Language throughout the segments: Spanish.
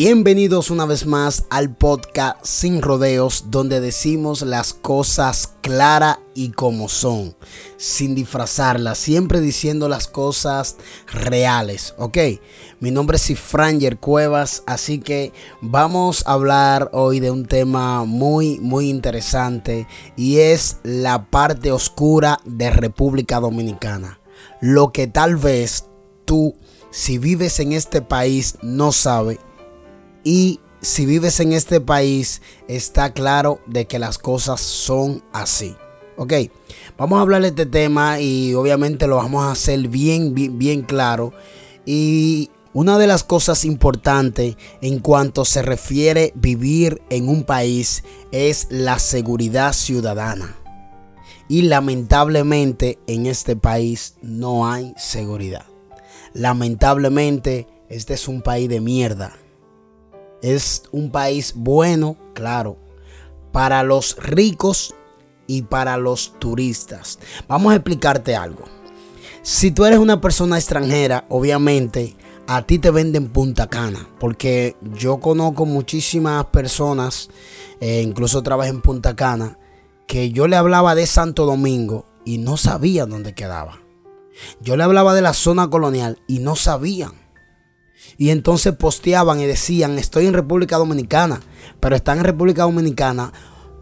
Bienvenidos una vez más al podcast Sin Rodeos, donde decimos las cosas claras y como son, sin disfrazarlas, siempre diciendo las cosas reales, ¿ok? Mi nombre es Cifranger Cuevas, así que vamos a hablar hoy de un tema muy, muy interesante y es la parte oscura de República Dominicana. Lo que tal vez tú, si vives en este país, no sabes y si vives en este país, está claro de que las cosas son así. Ok, vamos a hablar de este tema y obviamente lo vamos a hacer bien, bien, bien claro. Y una de las cosas importantes en cuanto se refiere vivir en un país es la seguridad ciudadana. Y lamentablemente en este país no hay seguridad. Lamentablemente este es un país de mierda. Es un país bueno, claro, para los ricos y para los turistas. Vamos a explicarte algo. Si tú eres una persona extranjera, obviamente a ti te venden Punta Cana, porque yo conozco muchísimas personas, eh, incluso trabajé en Punta Cana, que yo le hablaba de Santo Domingo y no sabían dónde quedaba. Yo le hablaba de la zona colonial y no sabían. Y entonces posteaban y decían, estoy en República Dominicana, pero están en República Dominicana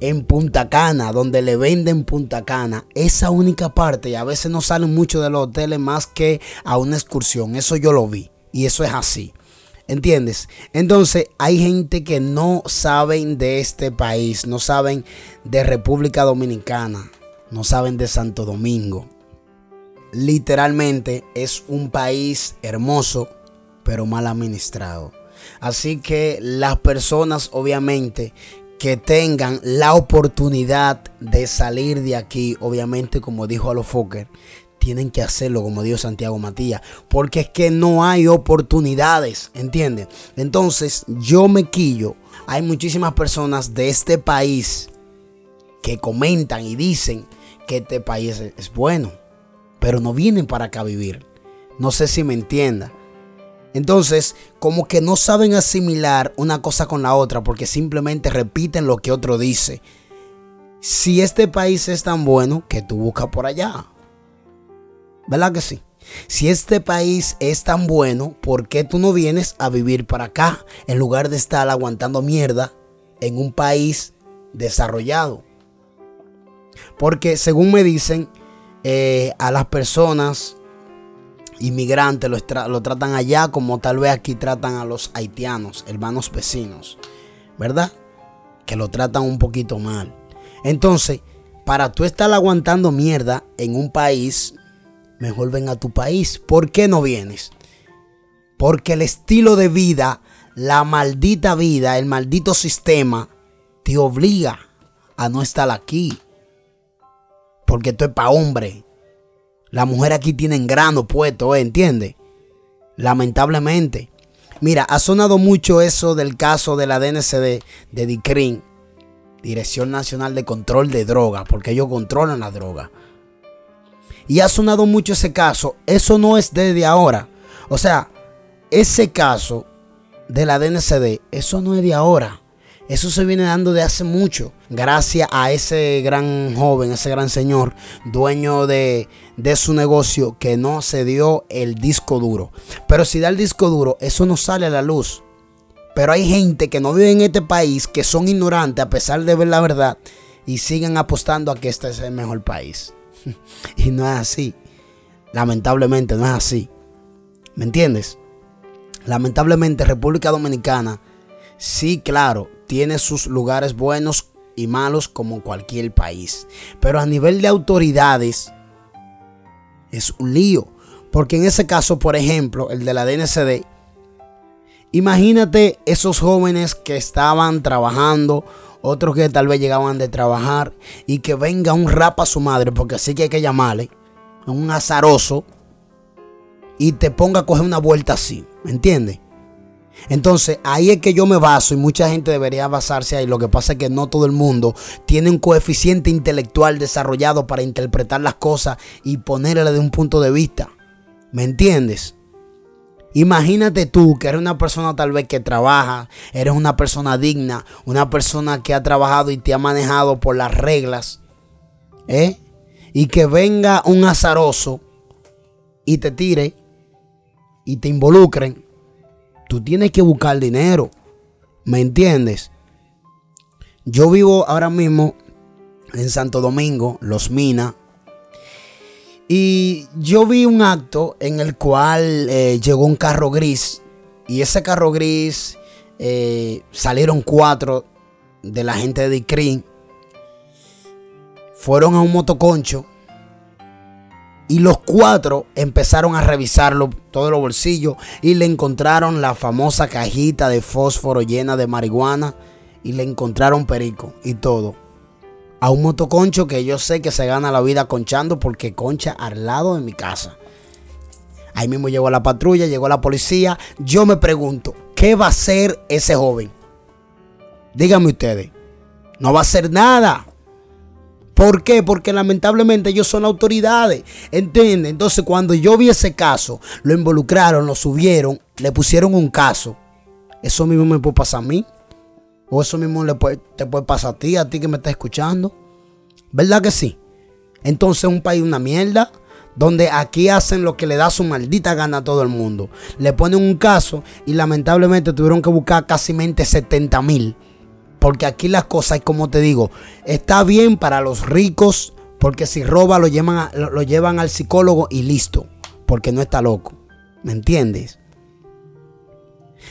en Punta Cana, donde le venden Punta Cana, esa única parte, y a veces no salen mucho de los hoteles más que a una excursión, eso yo lo vi, y eso es así. ¿Entiendes? Entonces hay gente que no saben de este país, no saben de República Dominicana, no saben de Santo Domingo. Literalmente es un país hermoso, pero mal administrado. Así que las personas obviamente que tengan la oportunidad de salir de aquí, obviamente como dijo Alofoker, tienen que hacerlo como dijo Santiago Matías, porque es que no hay oportunidades, ¿entiendes? Entonces yo me quillo, hay muchísimas personas de este país que comentan y dicen que este país es bueno, pero no vienen para acá a vivir. No sé si me entienda. Entonces, como que no saben asimilar una cosa con la otra porque simplemente repiten lo que otro dice. Si este país es tan bueno, que tú buscas por allá. ¿Verdad que sí? Si este país es tan bueno, ¿por qué tú no vienes a vivir para acá en lugar de estar aguantando mierda en un país desarrollado? Porque según me dicen, eh, a las personas inmigrantes lo, tratan allá como tal vez aquí tratan a los haitianos, hermanos vecinos, ¿verdad? Que lo tratan un poquito mal. Entonces, para tú estar aguantando mierda en un país, mejor ven a tu país. ¿Por qué no vienes? Porque el estilo de vida, la maldita vida, el maldito sistema, te obliga a no estar aquí. Porque esto es para hombre. La mujer aquí tiene grano puesto, ¿eh? ¿entiendes? Lamentablemente. Mira, ha sonado mucho eso del caso de la DNCD de DICRIN, Dirección Nacional de Control de Drogas, porque ellos controlan la droga. Y ha sonado mucho ese caso. Eso no es desde ahora. O sea, ese caso de la DNCD, eso no es de ahora. Eso se viene dando de hace mucho, gracias a ese gran joven, ese gran señor, dueño de, de, su negocio, que no se dio el disco duro. Pero si da el disco duro, eso no sale a la luz. Pero hay gente que no vive en este país, que son ignorantes a pesar de ver la verdad, y siguen apostando a que este es el mejor país. y no es así. Lamentablemente no es así. ¿Me entiendes? Lamentablemente República Dominicana, sí, claro, tiene sus lugares buenos y malos como cualquier país. Pero a nivel de autoridades es un lío. Porque en ese caso, por ejemplo, el de la DNCD, imagínate esos jóvenes que estaban trabajando, otros que tal vez llegaban de trabajar y que venga un rap a su madre, porque así que hay que llamarle, un azaroso, y te ponga a coger una vuelta así, ¿me entiendes? Entonces ahí es que yo me baso y mucha gente debería basarse ahí. Lo que pasa es que no todo el mundo tiene un coeficiente intelectual desarrollado para interpretar las cosas y ponerle de un punto de vista. ¿Me entiendes? Imagínate tú que eres una persona tal vez que trabaja, eres una persona digna, una persona que ha trabajado y te ha manejado por las reglas, ¿eh? Y que venga un azaroso y te tire y te involucren. Tú tienes que buscar dinero, ¿me entiendes? Yo vivo ahora mismo en Santo Domingo, Los Minas, y yo vi un acto en el cual eh, llegó un carro gris. Y ese carro gris eh, salieron cuatro de la gente de DICRIN. Fueron a un motoconcho. Y los cuatro empezaron a revisarlo, todos los bolsillos. Y le encontraron la famosa cajita de fósforo llena de marihuana. Y le encontraron perico y todo a un motoconcho que yo sé que se gana la vida conchando porque concha al lado de mi casa. Ahí mismo llegó la patrulla, llegó la policía. Yo me pregunto, ¿qué va a hacer ese joven? Díganme ustedes. No va a hacer nada. ¿Por qué? Porque lamentablemente ellos son autoridades. ¿Entienden? Entonces cuando yo vi ese caso, lo involucraron, lo subieron, le pusieron un caso. Eso mismo me puede pasar a mí. O eso mismo te puede pasar a ti, a ti que me estás escuchando. ¿Verdad que sí? Entonces es un país una mierda. Donde aquí hacen lo que le da su maldita gana a todo el mundo. Le ponen un caso y lamentablemente tuvieron que buscar casi 70 mil. Porque aquí las cosas, como te digo, está bien para los ricos. Porque si roba lo llevan, lo llevan al psicólogo y listo. Porque no está loco. ¿Me entiendes?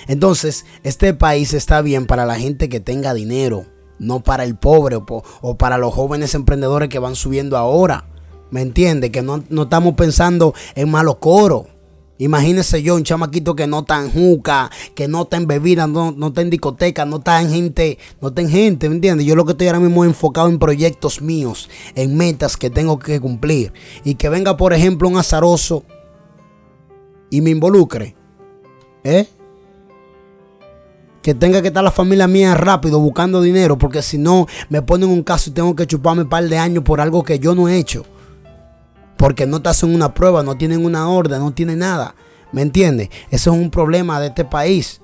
Entonces, este país está bien para la gente que tenga dinero, no para el pobre o, para los jóvenes emprendedores que van subiendo ahora. ¿Me entiende? Que no, estamos pensando en malo coro. Imagínese yo, un chamaquito que no está en juca, que no está en bebida, no, no está en discoteca, no está en gente, no está en gente, ¿me entiendes? Yo lo que estoy ahora mismo enfocado en proyectos míos, en metas que tengo que cumplir. Y que venga, por ejemplo, un azaroso y me involucre. ¿Eh? que tenga que estar la familia mía rápido buscando dinero, porque si no me ponen un caso y tengo que chuparme un par de años por algo que yo no he hecho. Porque no te hacen una prueba, no tienen una orden, no tienen nada. ¿Me entiendes? Eso es un problema de este país.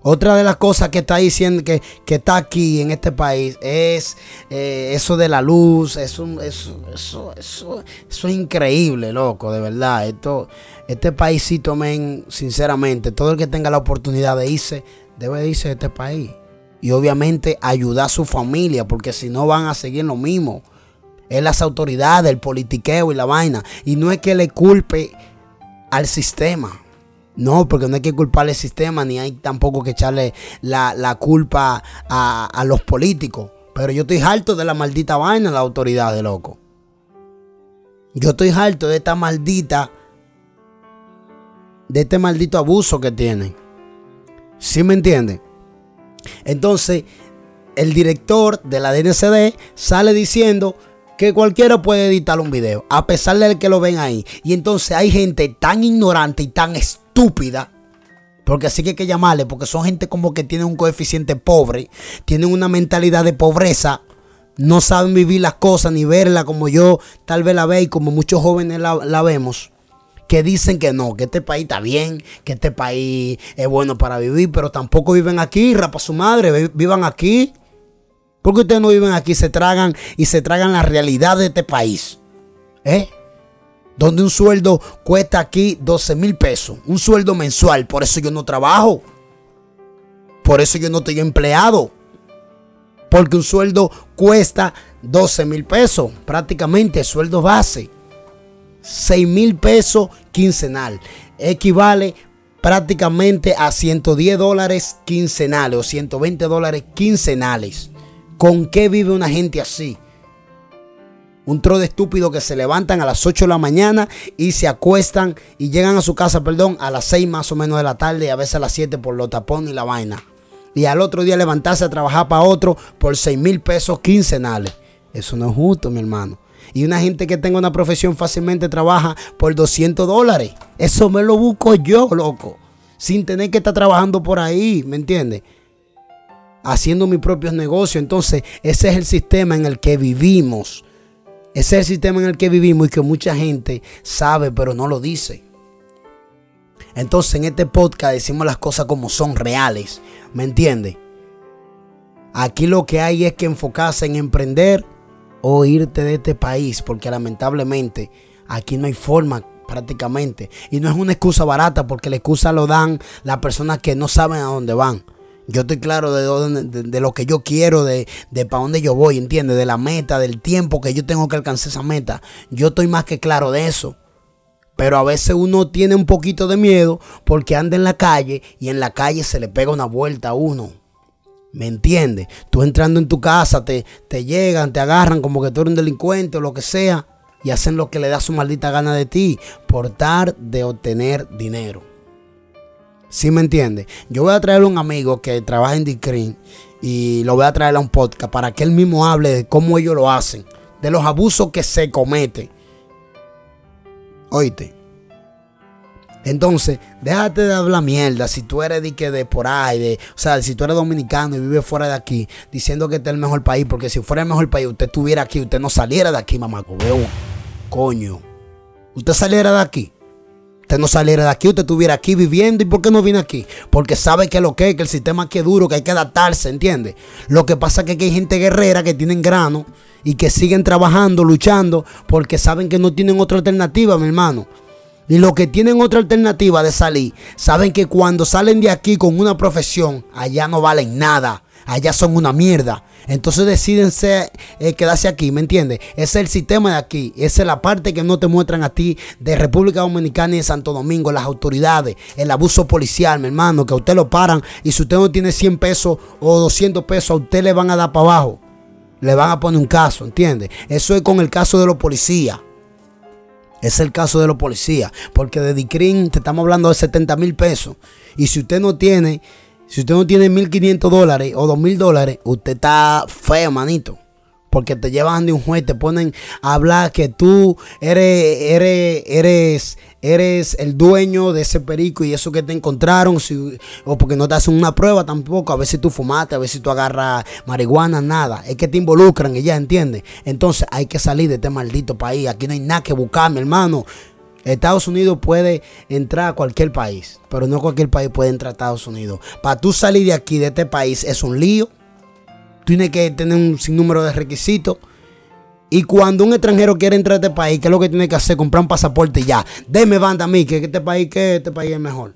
Otra de las cosas que está diciendo que, que está aquí en este país es eh, eso de la luz. Eso, eso, eso, eso, eso es increíble, loco, de verdad. Esto, este paísito, men, sinceramente, todo el que tenga la oportunidad de irse, debe irse de este país. Y obviamente ayudar a su familia, porque si no van a seguir lo mismo. Es las autoridades, el politiqueo y la vaina. Y no es que le culpe al sistema. No, porque no hay que culparle al sistema, ni hay tampoco que echarle la, culpa a, a, los políticos. Pero yo estoy harto de la maldita vaina, la autoridad de loco. Yo estoy harto de esta maldita, de este maldito abuso que tienen. ¿Sí me entienden? Entonces, el director de la DNCD sale diciendo que cualquiera puede editar un video, a pesar de que lo ven ahí. Y entonces hay gente tan ignorante y tan estúpida, porque así que hay que llamarle, porque son gente como que tienen un coeficiente pobre, tienen una mentalidad de pobreza, no saben vivir las cosas ni verla como yo tal vez la ve y como muchos jóvenes la, la vemos que dicen que no, que este país está bien, que este país es bueno para vivir, pero tampoco viven aquí, rapa su madre, vivan aquí. Porque ustedes no viven aquí, se tragan y se tragan la realidad de este país. ¿Eh? Donde un sueldo cuesta aquí 12 mil pesos, un sueldo mensual, por eso yo no trabajo. Por eso yo no estoy empleado. Porque un sueldo cuesta 12 mil pesos, prácticamente sueldo base. 6 mil pesos quincenal. Equivale prácticamente a 110 dólares quincenales o 120 dólares quincenales. ¿Con qué vive una gente así? Un tro de estúpido que se levantan a las 8 de la mañana y se acuestan y llegan a su casa, perdón, a las 6 más o menos de la tarde y a veces a las 7 por los tapones y la vaina. Y al otro día levantarse a trabajar para otro por 6 mil pesos quincenales. Eso no es justo, mi hermano. Y una gente que tenga una profesión fácilmente trabaja por 200 dólares. Eso me lo busco yo, loco. Sin tener que estar trabajando por ahí, ¿me entiendes? Haciendo mis propios negocios. Entonces, ese es el sistema en el que vivimos. Ese es el sistema en el que vivimos y que mucha gente sabe, pero no lo dice. Entonces en este podcast decimos las cosas como son reales. ¿Me entiendes? Aquí lo que hay es que enfocarse en emprender o irte de este país, porque lamentablemente aquí no hay forma prácticamente. Y no es una excusa barata, porque la excusa lo dan las personas que no saben a dónde van. Yo estoy claro de, de, lo que yo quiero, de, de para dónde yo voy, ¿entiendes? De la meta, del tiempo que yo tengo que alcanzar esa meta. Yo estoy más que claro de eso. Pero a veces uno tiene un poquito de miedo porque anda en la calle y en la calle se le pega una vuelta a uno. ¿Me entiendes? Tú entrando en tu casa, te, te llegan, te agarran como que tú eres un delincuente o lo que sea y hacen lo que le da su maldita gana de ti por dar de obtener dinero. ¿Sí me entiende? Yo voy a traer a un amigo que trabaja en Dicrin y lo voy a traer a un podcast para que él mismo hable de cómo ellos lo hacen, de los abusos que se cometen. Oíste. Entonces, déjate de hablar mierda. Si tú eres de, que de por ahí, de, o sea, si tú eres dominicano y vives fuera de aquí, diciendo que este es el mejor país, porque si fuera el mejor país, usted estuviera aquí, usted no saliera de aquí, mamá. Coño. Usted saliera de aquí. Usted no saliera de aquí, usted estuviera aquí viviendo. ¿Y por qué no viene aquí? Porque sabe que lo que es, que el sistema aquí es duro, que hay que adaptarse, ¿entiende? Lo que pasa es que hay gente guerrera que tienen grano y que siguen trabajando, luchando, porque saben que no tienen otra alternativa, mi hermano. Y los que tienen otra alternativa de salir, saben que cuando salen de aquí con una profesión, allá no valen nada. Allá son una mierda. Entonces deciden eh, quedarse aquí, ¿me entiendes? Ese es el sistema de aquí. Esa es la parte que no te muestran a ti de República Dominicana y de Santo Domingo, las autoridades, el abuso policial, mi hermano, que a usted lo paran y si usted no tiene 100 pesos o 200 pesos, a usted le van a dar para abajo. Le van a poner un caso, ¿entiendes? Eso es con el caso de los policías. Es el caso de los policías. Porque de DICRIN te estamos hablando de 70 mil pesos. Y si usted no tiene si usted no tiene 1.500 dólares o 2.000 dólares, usted está feo, manito. Porque te llevan de un juez, te ponen a hablar que tú eres, eres, eres, eres el dueño de ese perico y eso que te encontraron, o porque no te hacen una prueba tampoco, a ver si tú fumaste, a ver si tú agarras marihuana, nada. Es que te involucran y ya, ¿entiendes? Entonces hay que salir de este maldito país. Aquí no hay nada que buscar, mi hermano. Estados Unidos puede entrar a cualquier país, pero no cualquier país puede entrar a Estados Unidos. Para tú salir de aquí, de este país, es un lío. Tienes que tener un sinnúmero de requisitos. Y cuando un extranjero quiere entrar a este país, ¿qué es lo que tiene que hacer? Comprar un pasaporte y ya. Deme banda a mí, que este país, que este país es mejor.